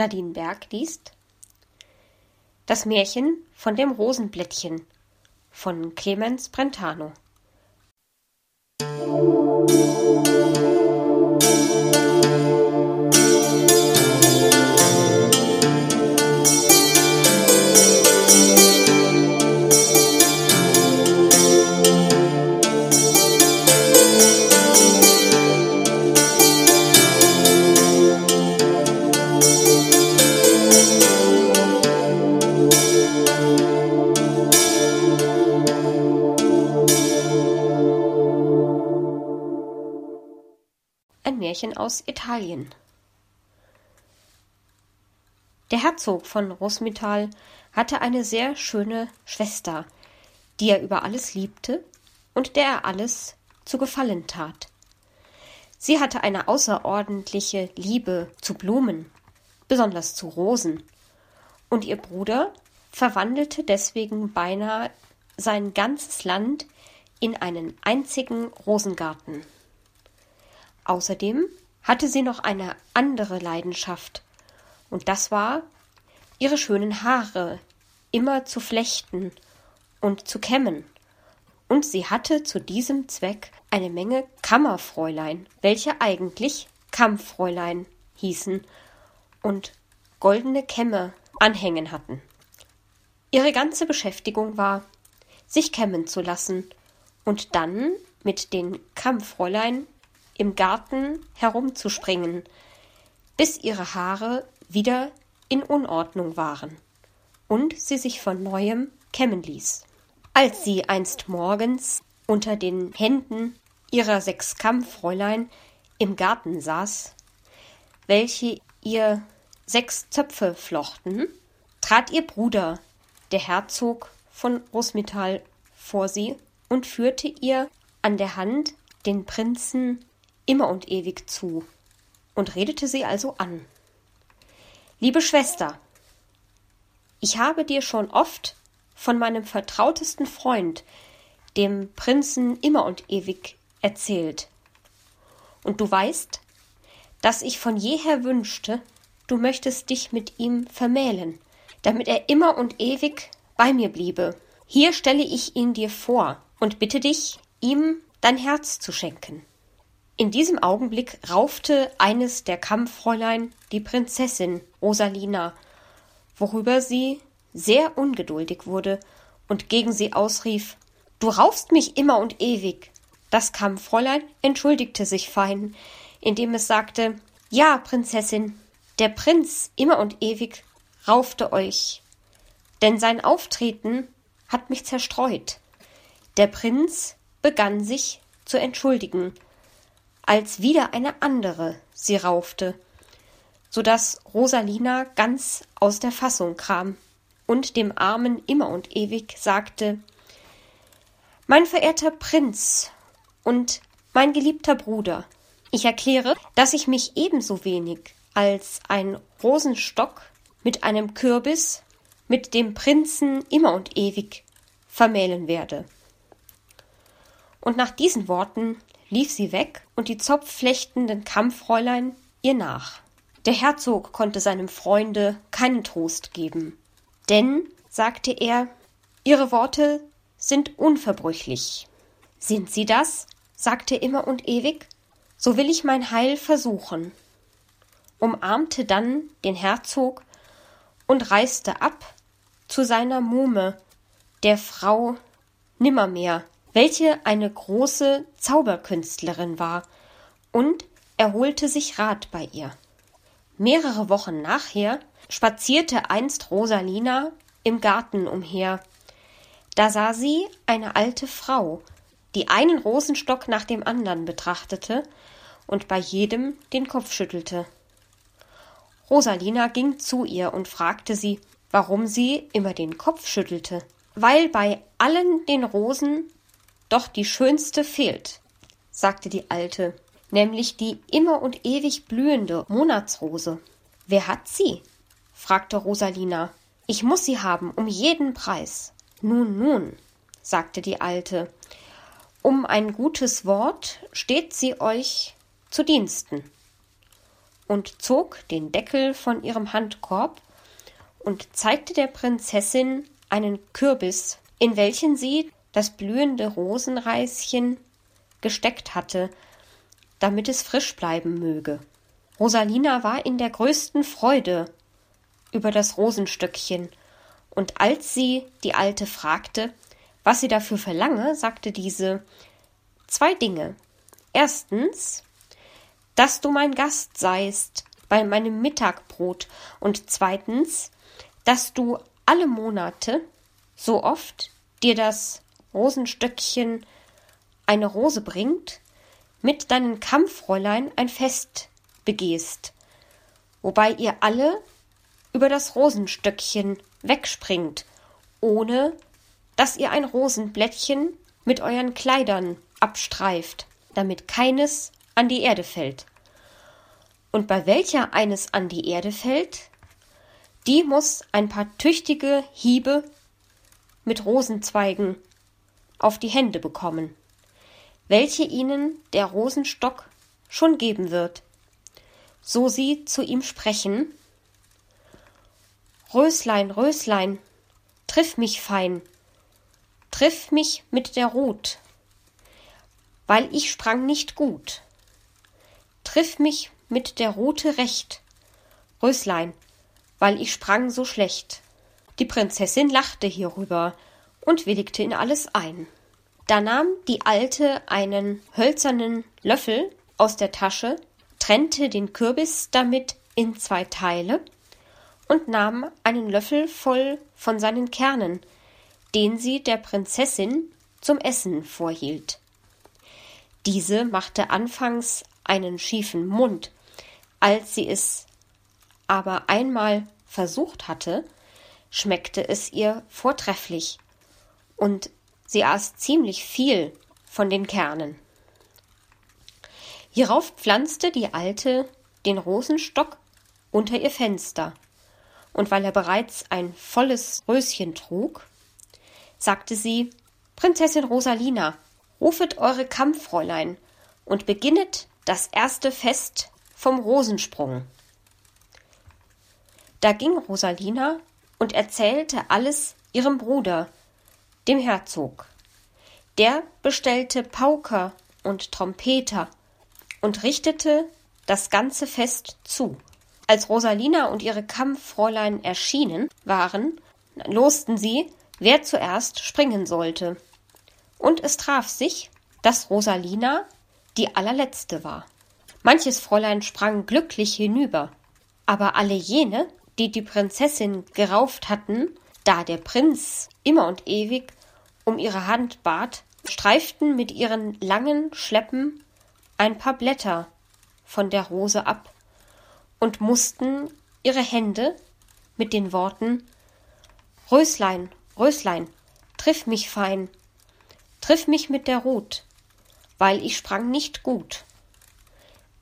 Nadine Berg liest Das Märchen von dem Rosenblättchen von Clemens Brentano. Märchen aus Italien. Der Herzog von Rosmital hatte eine sehr schöne Schwester, die er über alles liebte und der er alles zu gefallen tat. Sie hatte eine außerordentliche Liebe zu Blumen, besonders zu Rosen, und ihr Bruder verwandelte deswegen beinahe sein ganzes Land in einen einzigen Rosengarten. Außerdem hatte sie noch eine andere Leidenschaft, und das war, ihre schönen Haare immer zu flechten und zu kämmen. Und sie hatte zu diesem Zweck eine Menge Kammerfräulein, welche eigentlich Kammfräulein hießen und goldene Kämme anhängen hatten. Ihre ganze Beschäftigung war, sich kämmen zu lassen und dann mit den Kammfräulein im Garten herumzuspringen, bis ihre Haare wieder in Unordnung waren und sie sich von neuem kämmen ließ. Als sie einst morgens unter den Händen ihrer sechs Kammfräulein im Garten saß, welche ihr sechs Zöpfe flochten, trat ihr Bruder, der Herzog von Rosmital, vor sie und führte ihr an der Hand den Prinzen immer und ewig zu und redete sie also an. Liebe Schwester, ich habe dir schon oft von meinem vertrautesten Freund, dem Prinzen immer und ewig, erzählt. Und du weißt, dass ich von jeher wünschte, du möchtest dich mit ihm vermählen, damit er immer und ewig bei mir bliebe. Hier stelle ich ihn dir vor und bitte dich, ihm dein Herz zu schenken. In diesem Augenblick raufte eines der Kampffräulein die Prinzessin Rosalina, worüber sie sehr ungeduldig wurde und gegen sie ausrief Du raufst mich immer und ewig. Das Kampffräulein entschuldigte sich fein, indem es sagte Ja, Prinzessin, der Prinz immer und ewig raufte euch, denn sein Auftreten hat mich zerstreut. Der Prinz begann sich zu entschuldigen, als wieder eine andere sie raufte, so dass Rosalina ganz aus der Fassung kam und dem Armen immer und ewig sagte Mein verehrter Prinz und mein geliebter Bruder, ich erkläre, dass ich mich ebenso wenig als ein Rosenstock mit einem Kürbis mit dem Prinzen immer und ewig vermählen werde. Und nach diesen Worten lief sie weg und die zopfflechtenden Kampffräulein ihr nach. Der Herzog konnte seinem Freunde keinen Trost geben. Denn, sagte er, ihre Worte sind unverbrüchlich. Sind sie das? sagte immer und ewig. So will ich mein Heil versuchen. Umarmte dann den Herzog und reiste ab zu seiner Muhme, der Frau Nimmermehr, welche eine große Zauberkünstlerin war, und er holte sich Rat bei ihr. Mehrere Wochen nachher spazierte einst Rosalina im Garten umher. Da sah sie eine alte Frau, die einen Rosenstock nach dem andern betrachtete und bei jedem den Kopf schüttelte. Rosalina ging zu ihr und fragte sie, warum sie immer den Kopf schüttelte. Weil bei allen den Rosen doch die schönste fehlt, sagte die Alte, nämlich die immer und ewig blühende Monatsrose. Wer hat sie? fragte Rosalina. Ich muss sie haben, um jeden Preis. Nun, nun, sagte die Alte, um ein gutes Wort steht sie euch zu Diensten. und zog den Deckel von ihrem Handkorb und zeigte der Prinzessin einen Kürbis, in welchen sie das blühende Rosenreischen gesteckt hatte, damit es frisch bleiben möge. Rosalina war in der größten Freude über das Rosenstöckchen, und als sie die Alte fragte, was sie dafür verlange, sagte diese zwei Dinge. Erstens, dass du mein Gast seist bei meinem Mittagbrot, und zweitens, dass du alle Monate, so oft dir das Rosenstöckchen eine Rose bringt, mit deinen Kampffräulein ein Fest begehst, wobei ihr alle über das Rosenstöckchen wegspringt, ohne dass ihr ein Rosenblättchen mit euren Kleidern abstreift, damit keines an die Erde fällt. Und bei welcher eines an die Erde fällt, die muss ein paar tüchtige Hiebe mit Rosenzweigen auf die Hände bekommen, welche ihnen der Rosenstock schon geben wird, so sie zu ihm sprechen Röslein, Röslein, triff mich fein, triff mich mit der Rut, weil ich sprang nicht gut. Triff mich mit der Rute recht, Röslein, weil ich sprang so schlecht. Die Prinzessin lachte hierüber und willigte in alles ein. Da nahm die Alte einen hölzernen Löffel aus der Tasche, trennte den Kürbis damit in zwei Teile und nahm einen Löffel voll von seinen Kernen, den sie der Prinzessin zum Essen vorhielt. Diese machte anfangs einen schiefen Mund, als sie es aber einmal versucht hatte, schmeckte es ihr vortrefflich, und sie aß ziemlich viel von den Kernen. Hierauf pflanzte die Alte den Rosenstock unter ihr Fenster, und weil er bereits ein volles Röschen trug, sagte sie Prinzessin Rosalina, rufet eure Kampffräulein und beginnet das erste Fest vom Rosensprung. Da ging Rosalina und erzählte alles ihrem Bruder, dem Herzog. Der bestellte Pauker und Trompeter und richtete das ganze Fest zu. Als Rosalina und ihre Kampffräulein erschienen waren, losten sie, wer zuerst springen sollte. Und es traf sich, dass Rosalina die allerletzte war. Manches Fräulein sprang glücklich hinüber, aber alle jene, die die Prinzessin gerauft hatten, da der Prinz immer und ewig um ihre Hand bat, streiften mit ihren langen Schleppen ein paar Blätter von der Rose ab und mussten ihre Hände mit den Worten Röslein, Röslein, triff mich fein, triff mich mit der Rut, weil ich sprang nicht gut.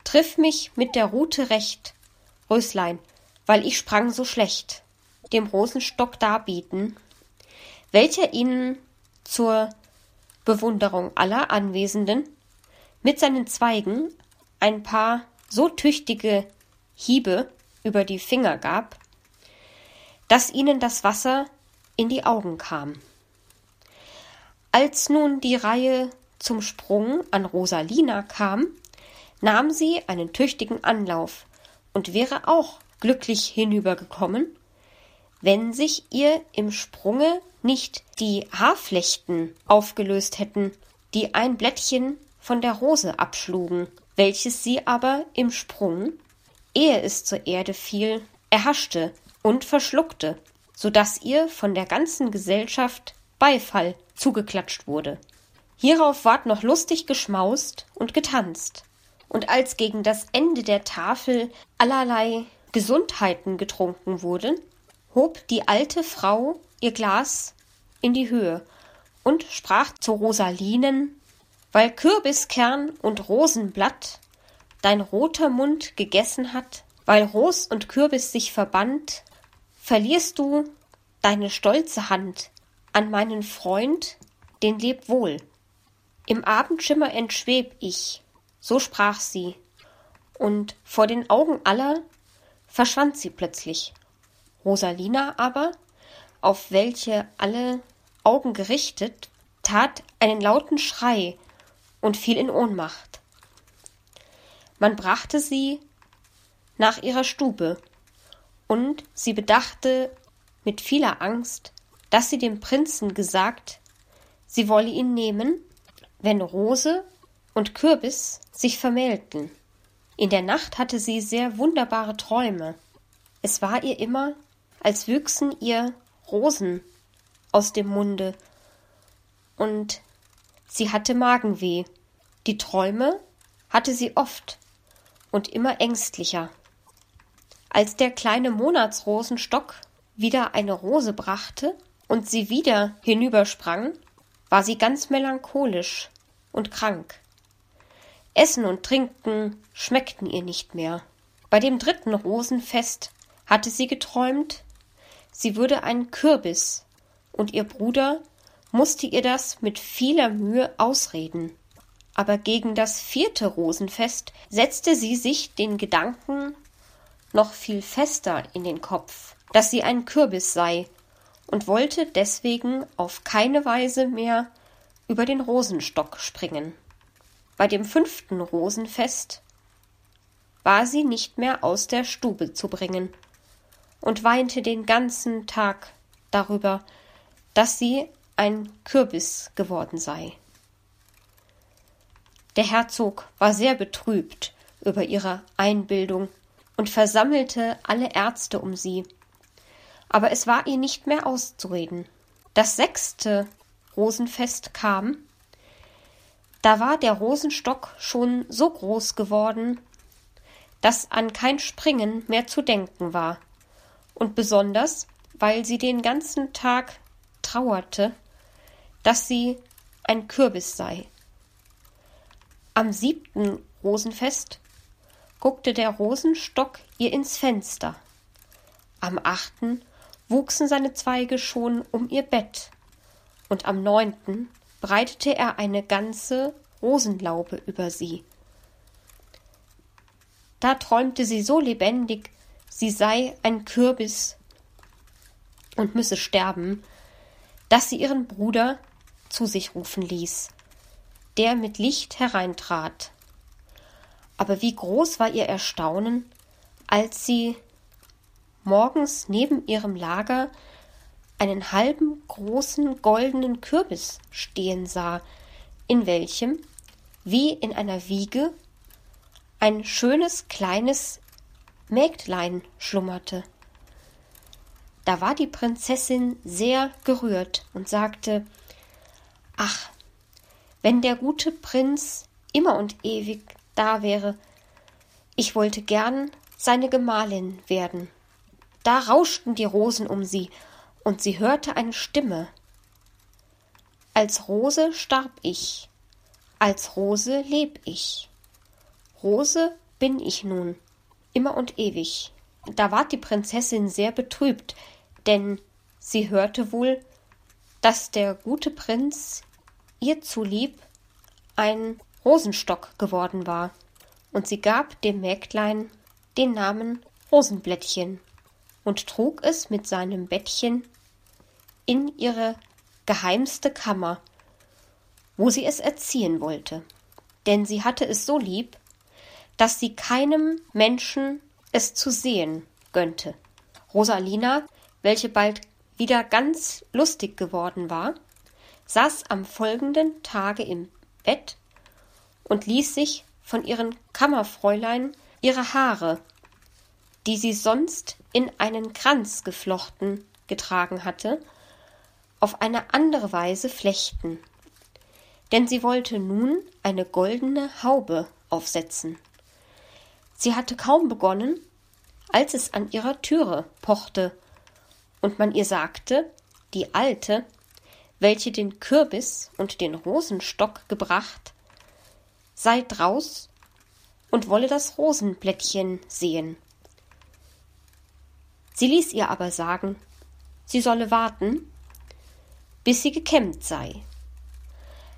Triff mich mit der Rute recht, Röslein, weil ich sprang so schlecht, dem Rosenstock darbieten, welcher ihnen zur Bewunderung aller Anwesenden mit seinen Zweigen ein paar so tüchtige Hiebe über die Finger gab, dass ihnen das Wasser in die Augen kam. Als nun die Reihe zum Sprung an Rosalina kam, nahm sie einen tüchtigen Anlauf und wäre auch glücklich hinübergekommen, wenn sich ihr im Sprunge nicht die Haarflechten aufgelöst hätten, die ein Blättchen von der Rose abschlugen, welches sie aber im Sprung ehe es zur Erde fiel, erhaschte und verschluckte, so dass ihr von der ganzen Gesellschaft Beifall zugeklatscht wurde. Hierauf ward noch lustig geschmaust und getanzt, und als gegen das Ende der Tafel allerlei Gesundheiten getrunken wurden, hob die alte Frau ihr Glas in die Höhe und sprach zu Rosalinen, weil Kürbiskern und Rosenblatt dein roter Mund gegessen hat, weil Ros und Kürbis sich verband, verlierst du deine stolze Hand an meinen Freund, den leb wohl. Im Abendschimmer entschweb ich, so sprach sie, und vor den Augen aller verschwand sie plötzlich. Rosalina aber, auf welche alle Augen gerichtet, tat einen lauten Schrei und fiel in Ohnmacht. Man brachte sie nach ihrer Stube, und sie bedachte mit vieler Angst, dass sie dem Prinzen gesagt, sie wolle ihn nehmen, wenn Rose und Kürbis sich vermählten. In der Nacht hatte sie sehr wunderbare Träume. Es war ihr immer, als wüchsen ihr Rosen aus dem Munde, und sie hatte Magenweh. Die Träume hatte sie oft und immer ängstlicher. Als der kleine Monatsrosenstock wieder eine Rose brachte und sie wieder hinübersprang, war sie ganz melancholisch und krank. Essen und Trinken schmeckten ihr nicht mehr. Bei dem dritten Rosenfest hatte sie geträumt, sie würde einen Kürbis, und ihr Bruder musste ihr das mit vieler Mühe ausreden. Aber gegen das vierte Rosenfest setzte sie sich den Gedanken noch viel fester in den Kopf, dass sie ein Kürbis sei, und wollte deswegen auf keine Weise mehr über den Rosenstock springen. Bei dem fünften Rosenfest war sie nicht mehr aus der Stube zu bringen und weinte den ganzen Tag darüber, dass sie ein Kürbis geworden sei. Der Herzog war sehr betrübt über ihre Einbildung und versammelte alle Ärzte um sie. Aber es war ihr nicht mehr auszureden. Das sechste Rosenfest kam, da war der Rosenstock schon so groß geworden, dass an kein Springen mehr zu denken war, und besonders, weil sie den ganzen Tag trauerte, dass sie ein Kürbis sei. Am siebten Rosenfest guckte der Rosenstock ihr ins Fenster. Am achten wuchsen seine Zweige schon um ihr Bett, und am neunten breitete er eine ganze Rosenlaube über sie. Da träumte sie so lebendig, sie sei ein Kürbis und müsse sterben, dass sie ihren Bruder zu sich rufen ließ, der mit Licht hereintrat. Aber wie groß war ihr Erstaunen, als sie morgens neben ihrem Lager einen halben großen goldenen Kürbis stehen sah, in welchem, wie in einer Wiege, ein schönes kleines Mägdlein schlummerte. Da war die Prinzessin sehr gerührt und sagte Ach, wenn der gute Prinz immer und ewig da wäre, ich wollte gern seine Gemahlin werden. Da rauschten die Rosen um sie, und sie hörte eine Stimme. Als Rose starb ich, als Rose leb ich. Rose bin ich nun, immer und ewig. Da ward die Prinzessin sehr betrübt, denn sie hörte wohl, dass der gute Prinz ihr zulieb ein Rosenstock geworden war, und sie gab dem Mägdlein den Namen Rosenblättchen und trug es mit seinem Bettchen in ihre geheimste Kammer, wo sie es erziehen wollte, denn sie hatte es so lieb, dass sie keinem Menschen es zu sehen gönnte. Rosalina, welche bald wieder ganz lustig geworden war, saß am folgenden Tage im Bett und ließ sich von ihren Kammerfräulein ihre Haare, die sie sonst in einen Kranz geflochten getragen hatte, auf eine andere Weise flechten. Denn sie wollte nun eine goldene Haube aufsetzen. Sie hatte kaum begonnen, als es an ihrer Türe pochte und man ihr sagte, die Alte welche den Kürbis und den Rosenstock gebracht, sei draus und wolle das Rosenblättchen sehen. Sie ließ ihr aber sagen, sie solle warten, bis sie gekämmt sei.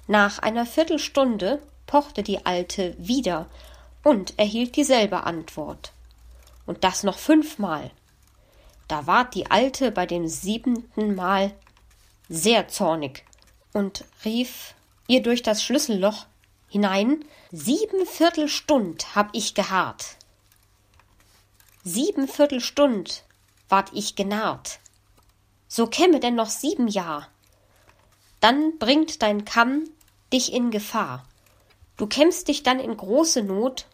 Nach einer Viertelstunde pochte die Alte wieder und erhielt dieselbe Antwort. Und das noch fünfmal. Da ward die Alte bei dem siebenten Mal sehr zornig und rief ihr durch das Schlüsselloch hinein Sieben Viertelstund hab ich geharrt. Sieben Viertelstund ward ich genarrt. So käme denn noch sieben Jahr. Dann bringt dein Kamm dich in Gefahr. Du kämmst dich dann in große Not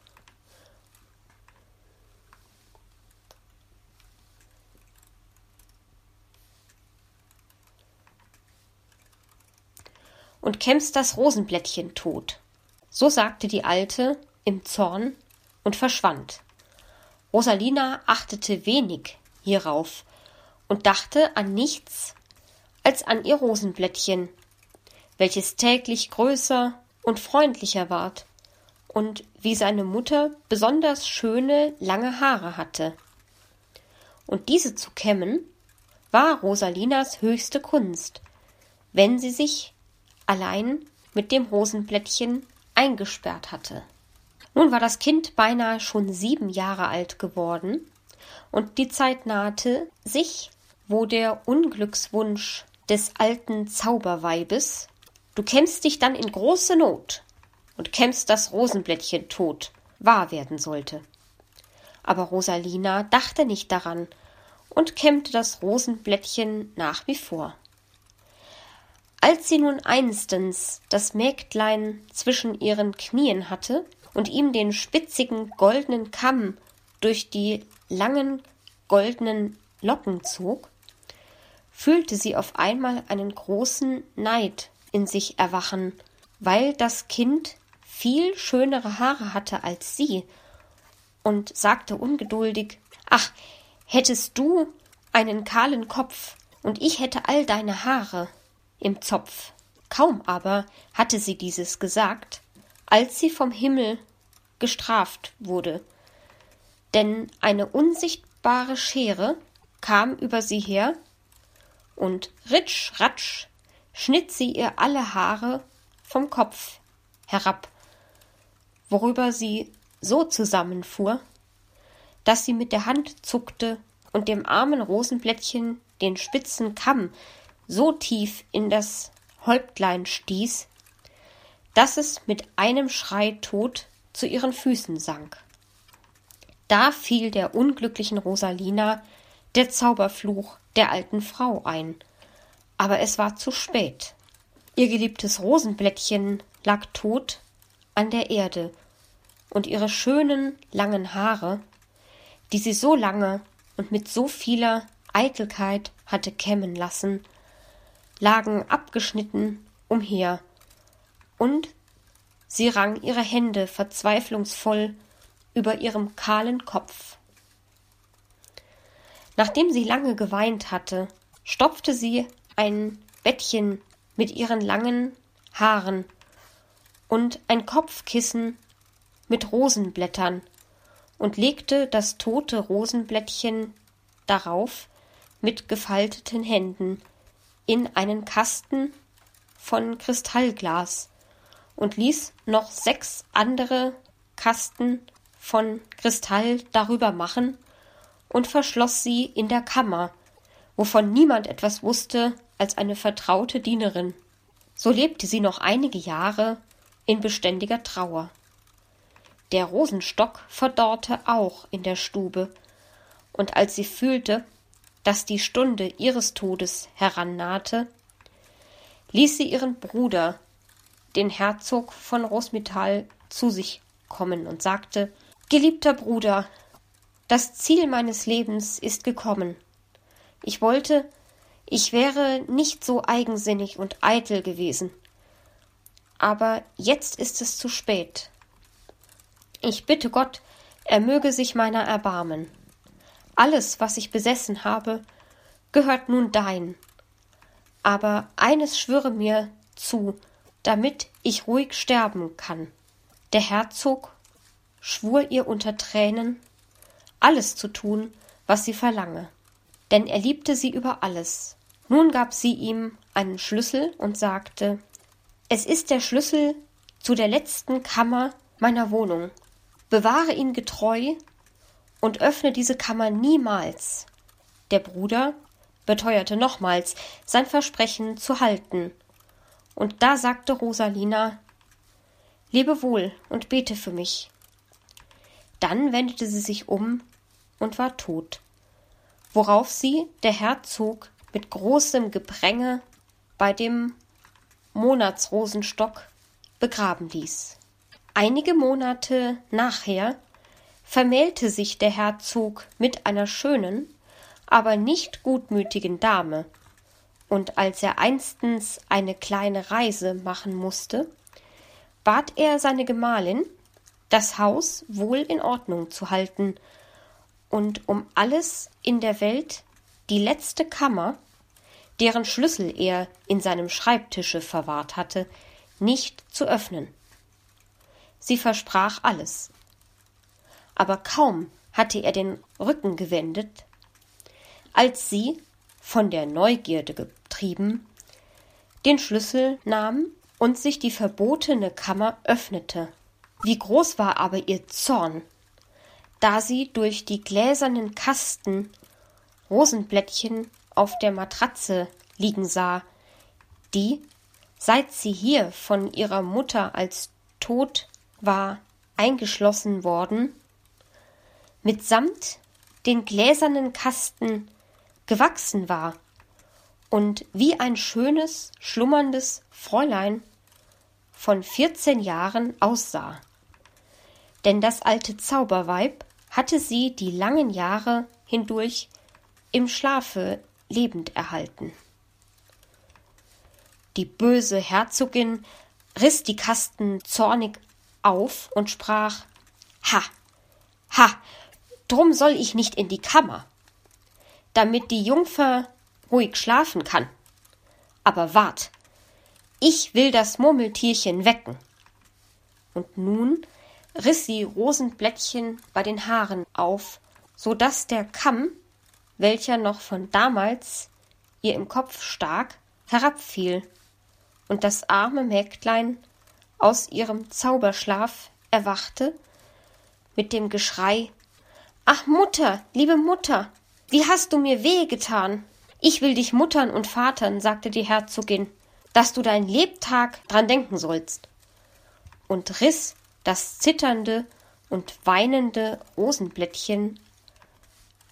und kämmst das Rosenblättchen tot. So sagte die Alte im Zorn und verschwand. Rosalina achtete wenig hierauf und dachte an nichts als an ihr Rosenblättchen, welches täglich größer und freundlicher ward und wie seine Mutter besonders schöne lange Haare hatte. Und diese zu kämmen war Rosalinas höchste Kunst, wenn sie sich allein mit dem Rosenblättchen eingesperrt hatte. Nun war das Kind beinahe schon sieben Jahre alt geworden, und die Zeit nahte sich, wo der Unglückswunsch des alten Zauberweibes Du kämmst dich dann in große Not und kämmst das Rosenblättchen tot, wahr werden sollte. Aber Rosalina dachte nicht daran und kämmte das Rosenblättchen nach wie vor. Als sie nun einstens das Mägdlein zwischen ihren Knien hatte und ihm den spitzigen goldenen Kamm durch die langen goldenen Locken zog, fühlte sie auf einmal einen großen Neid in sich erwachen, weil das Kind viel schönere Haare hatte als sie, und sagte ungeduldig Ach, hättest du einen kahlen Kopf, und ich hätte all deine Haare im Zopf. Kaum aber hatte sie dieses gesagt, als sie vom Himmel gestraft wurde, denn eine unsichtbare Schere kam über sie her, und ritsch ratsch schnitt sie ihr alle Haare vom Kopf herab, worüber sie so zusammenfuhr, dass sie mit der Hand zuckte und dem armen Rosenblättchen den spitzen Kamm so tief in das Häuptlein stieß, dass es mit einem Schrei tot zu ihren Füßen sank. Da fiel der unglücklichen Rosalina der Zauberfluch der alten Frau ein, aber es war zu spät. Ihr geliebtes Rosenblättchen lag tot an der Erde, und ihre schönen langen Haare, die sie so lange und mit so vieler Eitelkeit hatte kämmen lassen, lagen abgeschnitten umher, und sie rang ihre Hände verzweiflungsvoll über ihrem kahlen Kopf. Nachdem sie lange geweint hatte, stopfte sie ein Bettchen mit ihren langen Haaren und ein Kopfkissen mit Rosenblättern und legte das tote Rosenblättchen darauf mit gefalteten Händen in einen Kasten von Kristallglas und ließ noch sechs andere Kasten von Kristall darüber machen und verschloss sie in der Kammer, wovon niemand etwas wusste als eine vertraute Dienerin. So lebte sie noch einige Jahre in beständiger Trauer. Der Rosenstock verdorrte auch in der Stube, und als sie fühlte, dass die Stunde ihres Todes herannahte, ließ sie ihren Bruder, den Herzog von Rosmittal, zu sich kommen und sagte Geliebter Bruder, das Ziel meines Lebens ist gekommen. Ich wollte, ich wäre nicht so eigensinnig und eitel gewesen. Aber jetzt ist es zu spät. Ich bitte Gott, er möge sich meiner erbarmen. Alles, was ich besessen habe, gehört nun dein. Aber eines schwöre mir zu, damit ich ruhig sterben kann. Der Herzog schwur ihr unter Tränen, alles zu tun, was sie verlange, denn er liebte sie über alles. Nun gab sie ihm einen Schlüssel und sagte Es ist der Schlüssel zu der letzten Kammer meiner Wohnung, bewahre ihn getreu und öffne diese Kammer niemals. Der Bruder beteuerte nochmals, sein Versprechen zu halten. Und da sagte Rosalina Lebe wohl und bete für mich. Dann wendete sie sich um und war tot, worauf sie der Herzog mit großem Gepränge bei dem Monatsrosenstock begraben ließ. Einige Monate nachher vermählte sich der Herzog mit einer schönen, aber nicht gutmütigen Dame, und als er einstens eine kleine Reise machen musste, bat er seine Gemahlin, das Haus wohl in Ordnung zu halten und um alles in der Welt die letzte Kammer, deren Schlüssel er in seinem Schreibtische verwahrt hatte, nicht zu öffnen. Sie versprach alles. Aber kaum hatte er den Rücken gewendet, als sie, von der Neugierde getrieben, den Schlüssel nahm und sich die verbotene Kammer öffnete. Wie groß war aber ihr Zorn, da sie durch die gläsernen Kasten Rosenblättchen auf der Matratze liegen sah, die, seit sie hier von ihrer Mutter als tot war eingeschlossen worden, mitsamt den gläsernen Kasten gewachsen war und wie ein schönes, schlummerndes Fräulein von vierzehn Jahren aussah. Denn das alte Zauberweib hatte sie die langen Jahre hindurch im Schlafe lebend erhalten. Die böse Herzogin riß die Kasten zornig auf und sprach Ha, ha, drum soll ich nicht in die Kammer, damit die Jungfer ruhig schlafen kann. Aber wart, ich will das Murmeltierchen wecken. Und nun riß sie Rosenblättchen bei den Haaren auf, so dass der Kamm, welcher noch von damals ihr im Kopf stak, herabfiel, und das arme Mägdlein aus ihrem Zauberschlaf erwachte, mit dem Geschrei Ach Mutter, liebe Mutter, wie hast du mir wehe getan? Ich will dich muttern und vatern, sagte die Herzogin, dass du dein Lebtag dran denken sollst. Und riß das zitternde und weinende Rosenblättchen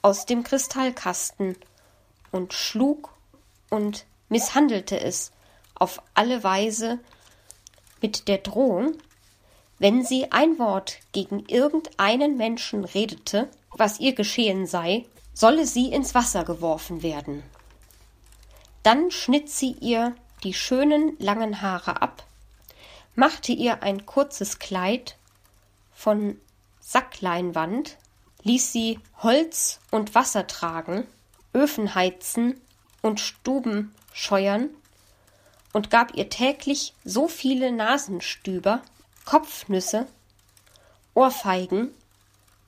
aus dem Kristallkasten und schlug und misshandelte es auf alle Weise mit der Drohung, wenn sie ein Wort gegen irgendeinen Menschen redete, was ihr geschehen sei, solle sie ins Wasser geworfen werden. Dann schnitt sie ihr die schönen langen Haare ab, machte ihr ein kurzes Kleid von Sackleinwand, ließ sie Holz und Wasser tragen, Öfen heizen und Stuben scheuern und gab ihr täglich so viele Nasenstüber, Kopfnüsse, Ohrfeigen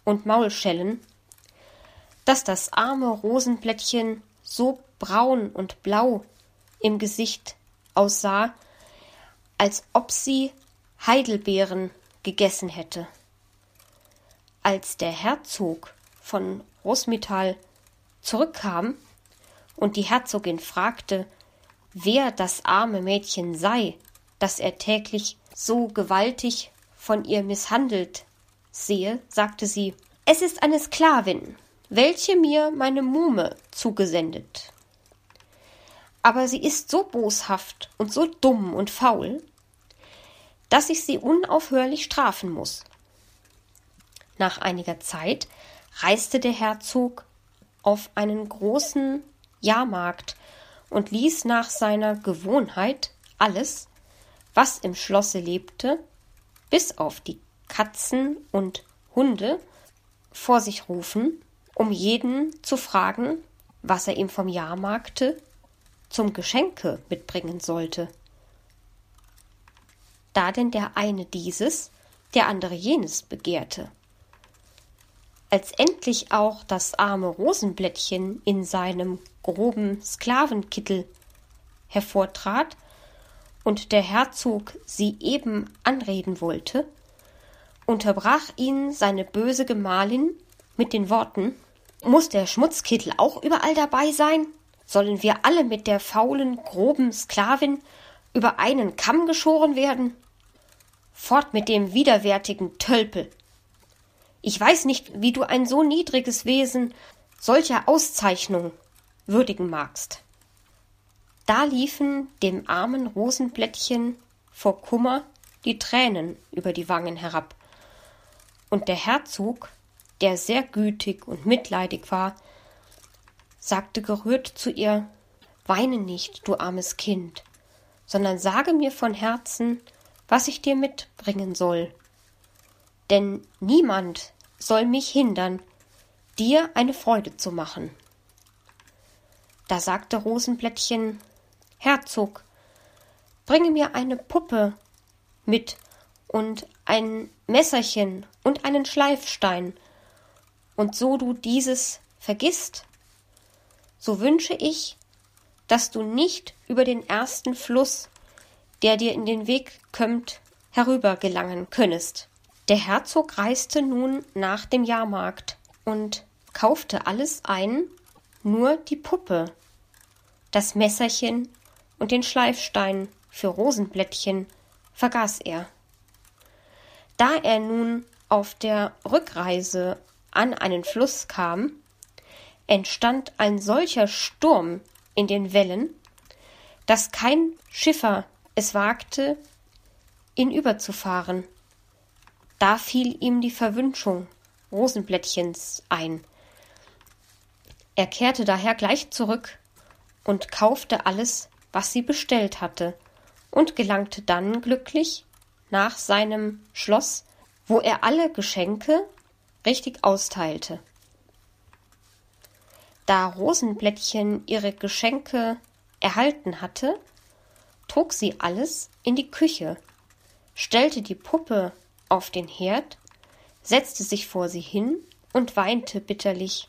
und Maulschellen, dass das arme Rosenblättchen so braun und blau im Gesicht aussah, als ob sie Heidelbeeren gegessen hätte. Als der Herzog von Rosmital zurückkam und die Herzogin fragte, wer das arme Mädchen sei, das er täglich so gewaltig von ihr misshandelt sehe, sagte sie, es ist eine Sklavin, welche mir meine Muhme zugesendet. Aber sie ist so boshaft und so dumm und faul, dass ich sie unaufhörlich strafen muss. Nach einiger Zeit reiste der Herzog auf einen großen Jahrmarkt und ließ nach seiner Gewohnheit alles, was im Schlosse lebte, bis auf die Katzen und Hunde vor sich rufen, um jeden zu fragen, was er ihm vom Jahrmarkte zum Geschenke mitbringen sollte. Da denn der eine dieses, der andere jenes begehrte. Als endlich auch das arme Rosenblättchen in seinem groben Sklavenkittel hervortrat und der Herzog sie eben anreden wollte, unterbrach ihn seine böse Gemahlin mit den Worten Muß der Schmutzkittel auch überall dabei sein? Sollen wir alle mit der faulen, groben Sklavin über einen Kamm geschoren werden? Fort mit dem widerwärtigen Tölpel. Ich weiß nicht, wie du ein so niedriges Wesen solcher Auszeichnung würdigen magst. Da liefen dem armen Rosenblättchen vor Kummer die Tränen über die Wangen herab. Und der Herzog, der sehr gütig und mitleidig war, sagte gerührt zu ihr Weine nicht, du armes Kind, sondern sage mir von Herzen, was ich dir mitbringen soll. Denn niemand soll mich hindern, dir eine Freude zu machen. Da sagte Rosenblättchen Herzog, bringe mir eine Puppe mit und ein Messerchen und einen Schleifstein, und so du dieses vergisst, so wünsche ich, dass du nicht über den ersten Fluss, der dir in den Weg kömmt, herüber gelangen könnest. Der Herzog reiste nun nach dem Jahrmarkt und kaufte alles ein, nur die Puppe, das Messerchen und den Schleifstein für Rosenblättchen vergaß er. Da er nun auf der Rückreise an einen Fluss kam, entstand ein solcher Sturm in den Wellen, dass kein Schiffer es wagte, ihn überzufahren. Da fiel ihm die Verwünschung Rosenblättchens ein. Er kehrte daher gleich zurück und kaufte alles, was sie bestellt hatte, und gelangte dann glücklich nach seinem Schloss, wo er alle Geschenke richtig austeilte. Da Rosenblättchen ihre Geschenke erhalten hatte, trug sie alles in die Küche, stellte die Puppe auf den Herd, setzte sich vor sie hin und weinte bitterlich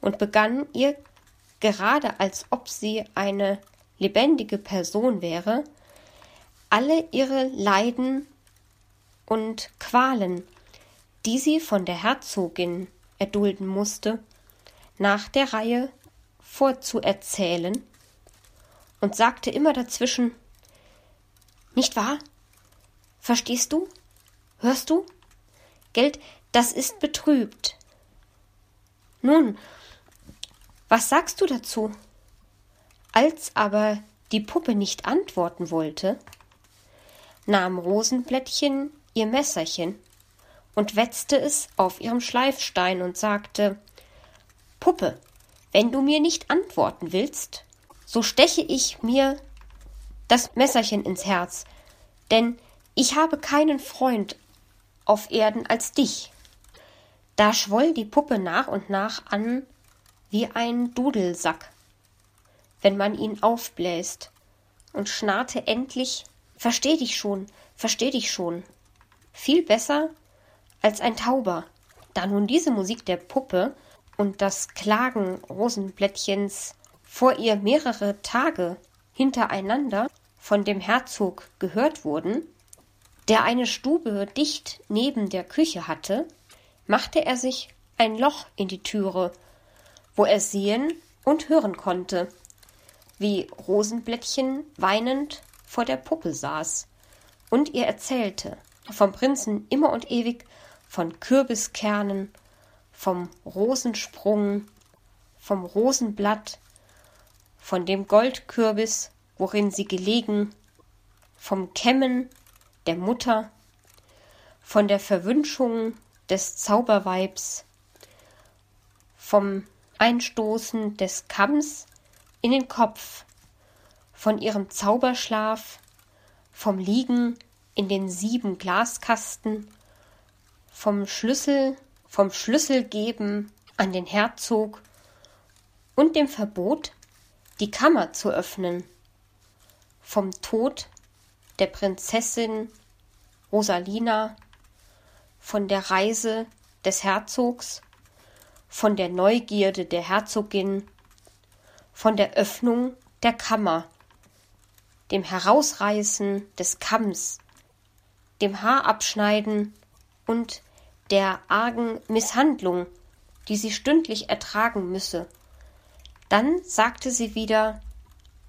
und begann ihr gerade als ob sie eine lebendige Person wäre, alle ihre Leiden und Qualen, die sie von der Herzogin erdulden musste, nach der Reihe vorzuerzählen und sagte immer dazwischen Nicht wahr? Verstehst du? Hörst du? Geld, das ist betrübt. Nun, was sagst du dazu? Als aber die Puppe nicht antworten wollte, nahm Rosenblättchen ihr Messerchen und wetzte es auf ihrem Schleifstein und sagte Puppe, wenn du mir nicht antworten willst, so steche ich mir das Messerchen ins Herz, denn ich habe keinen Freund auf Erden als dich. Da schwoll die Puppe nach und nach an wie ein Dudelsack, wenn man ihn aufbläst, und schnarrte endlich Versteh dich schon, versteh dich schon. Viel besser als ein Tauber, da nun diese Musik der Puppe und das Klagen Rosenblättchens vor ihr mehrere Tage hintereinander von dem Herzog gehört wurden, der eine Stube dicht neben der Küche hatte, machte er sich ein Loch in die Türe wo er sehen und hören konnte, wie Rosenblättchen weinend vor der Puppe saß und ihr erzählte vom Prinzen immer und ewig, von Kürbiskernen, vom Rosensprung, vom Rosenblatt, von dem Goldkürbis, worin sie gelegen, vom Kämmen der Mutter, von der Verwünschung des Zauberweibs, vom Einstoßen des Kamms in den Kopf, von ihrem Zauberschlaf, vom Liegen in den sieben Glaskasten, vom Schlüssel, vom Schlüsselgeben an den Herzog und dem Verbot, die Kammer zu öffnen, vom Tod der Prinzessin Rosalina, von der Reise des Herzogs von der Neugierde der Herzogin, von der Öffnung der Kammer, dem Herausreißen des Kamms, dem Haarabschneiden und der argen Misshandlung, die sie stündlich ertragen müsse. Dann sagte sie wieder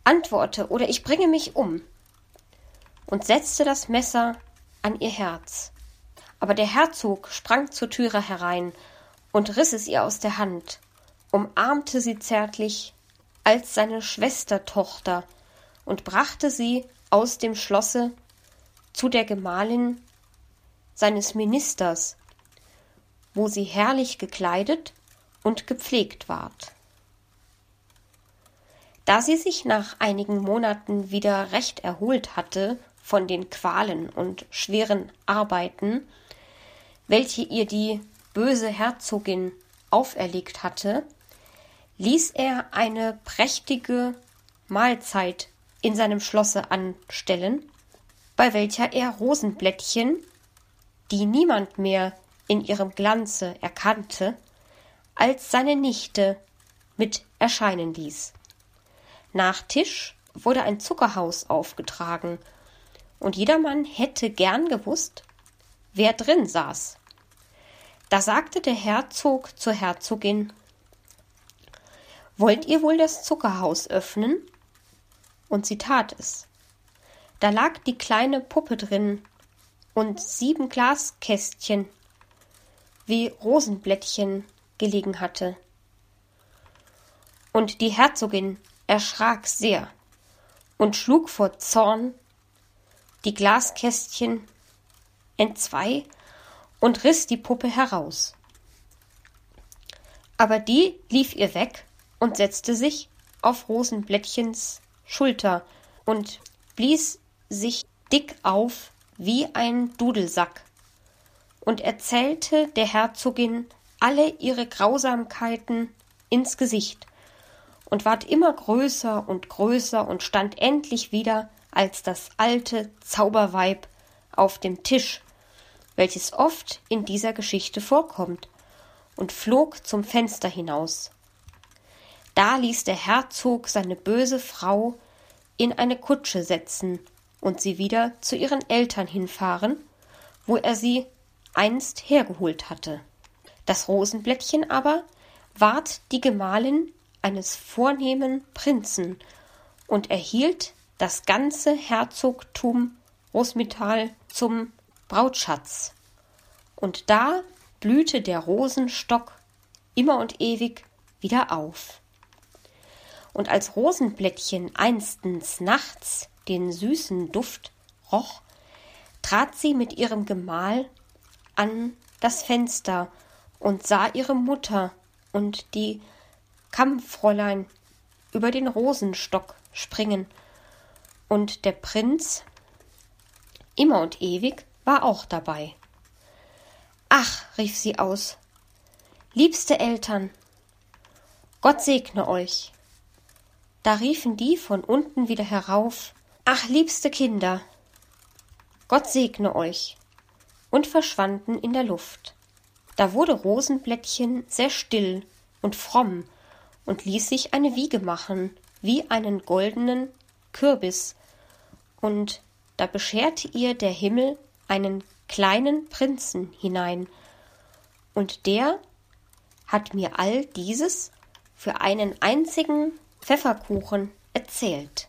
Antworte, oder ich bringe mich um, und setzte das Messer an ihr Herz. Aber der Herzog sprang zur Türe herein und riss es ihr aus der Hand, umarmte sie zärtlich als seine Schwestertochter und brachte sie aus dem Schlosse zu der Gemahlin seines Ministers, wo sie herrlich gekleidet und gepflegt ward. Da sie sich nach einigen Monaten wieder recht erholt hatte von den Qualen und schweren Arbeiten, welche ihr die böse Herzogin auferlegt hatte, ließ er eine prächtige Mahlzeit in seinem Schlosse anstellen, bei welcher er Rosenblättchen, die niemand mehr in ihrem Glanze erkannte, als seine Nichte mit erscheinen ließ. Nach Tisch wurde ein Zuckerhaus aufgetragen, und jedermann hätte gern gewusst, wer drin saß. Da sagte der Herzog zur Herzogin Wollt ihr wohl das Zuckerhaus öffnen? Und sie tat es. Da lag die kleine Puppe drin und sieben Glaskästchen wie Rosenblättchen gelegen hatte. Und die Herzogin erschrak sehr und schlug vor Zorn die Glaskästchen entzwei und riß die Puppe heraus. Aber die lief ihr weg und setzte sich auf Rosenblättchens Schulter und blies sich dick auf wie ein Dudelsack und erzählte der Herzogin alle ihre Grausamkeiten ins Gesicht und ward immer größer und größer und stand endlich wieder als das alte Zauberweib auf dem Tisch, welches oft in dieser Geschichte vorkommt, und flog zum Fenster hinaus. Da ließ der Herzog seine böse Frau in eine Kutsche setzen und sie wieder zu ihren Eltern hinfahren, wo er sie einst hergeholt hatte. Das Rosenblättchen aber ward die Gemahlin eines vornehmen Prinzen und erhielt das ganze Herzogtum Rosmital zum Brautschatz. Und da blühte der Rosenstock immer und ewig wieder auf. Und als Rosenblättchen einstens nachts den süßen Duft roch, trat sie mit ihrem Gemahl an das Fenster und sah ihre Mutter und die Kammfräulein über den Rosenstock springen, und der Prinz immer und ewig war auch dabei. Ach, rief sie aus, liebste Eltern, Gott segne euch. Da riefen die von unten wieder herauf Ach, liebste Kinder, Gott segne euch, und verschwanden in der Luft. Da wurde Rosenblättchen sehr still und fromm und ließ sich eine Wiege machen, wie einen goldenen Kürbis, und da bescherte ihr der Himmel einen kleinen Prinzen hinein, und der hat mir all dieses für einen einzigen Pfefferkuchen erzählt.